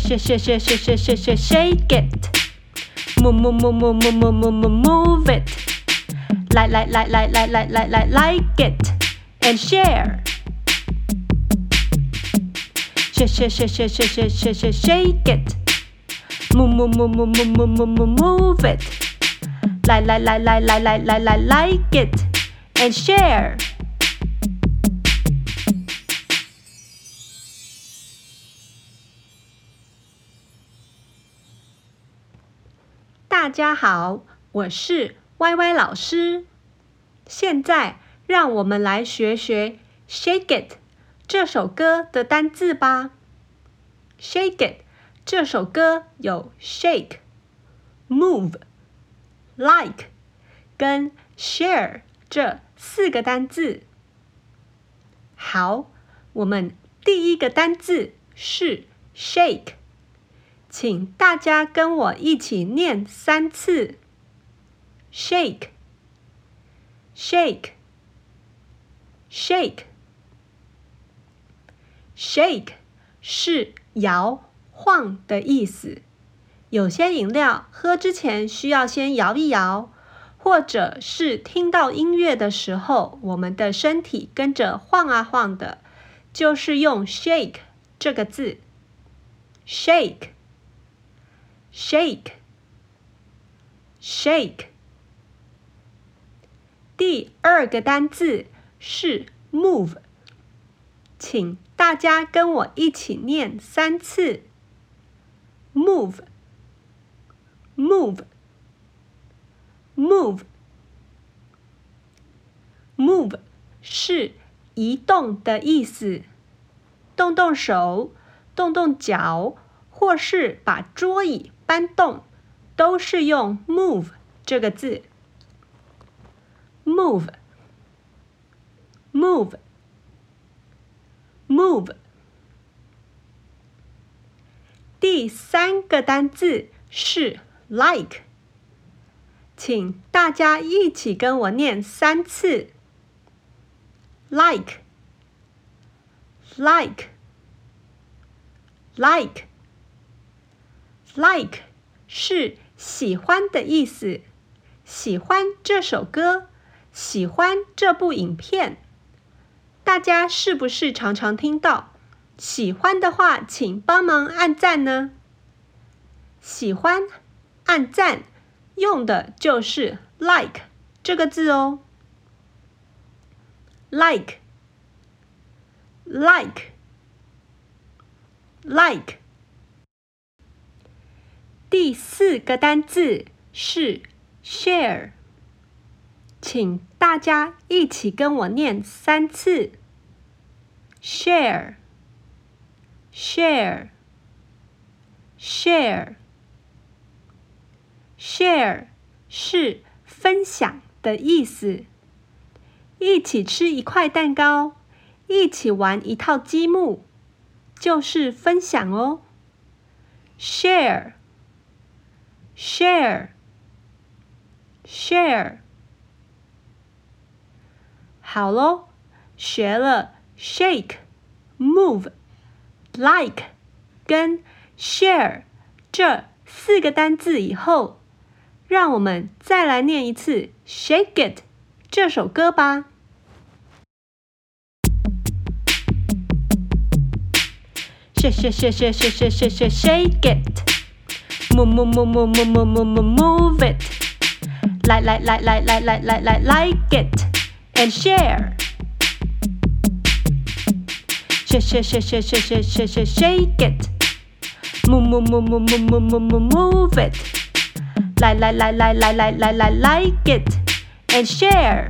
shake shake shake shake shake shake shake it. Move move move move move move move move it. Like like like like like like like like like it and share. Shake shake shake shake shake shake shake shake shake it. Move move move move move move move move move it. Like like like like like like like like like it and share. 大家好，我是歪歪老师。现在让我们来学学《Shake It》这首歌的单字吧。《Shake It》这首歌有 shake、move、like 跟 share 这四个单字。好，我们第一个单字是 shake。请大家跟我一起念三次：shake，shake，shake，shake，是摇晃的意思。有些饮料喝之前需要先摇一摇，或者是听到音乐的时候，我们的身体跟着晃啊晃的，就是用 shake 这个字，shake。Shake, shake。第二个单字是 move，请大家跟我一起念三次：move, move, move, move 是移动的意思，动动手，动动脚，或是把桌椅。搬动都是用 move 这个字，move，move，move。第三个单字是 like，请大家一起跟我念三次：like，like，like Like 是喜欢的意思，喜欢这首歌，喜欢这部影片。大家是不是常常听到？喜欢的话，请帮忙按赞呢。喜欢按赞用的就是 like 这个字哦。Like，like，like。第四个单字是 share，请大家一起跟我念三次。：share，share，share，share 是分享的意思，一起吃一块蛋糕，一起玩一套积木，就是分享哦，share。Share, share。好喽，学了 shake、move、like 跟 share 这四个单字以后，让我们再来念一次《Shake It》这首歌吧。Shake, shake, shake, shake, shake, shake, shake, shake it。 Move, move, move, move, move, move, move, move, it. Like, like, like, like, like, like, like, like, like it. And share. Shake, shake, shake, shake, shake, shake, shake, shake, it. Move, move, move, move, move, move, move, move it. Like, like, like, like, like, like, like, like, like it. And share.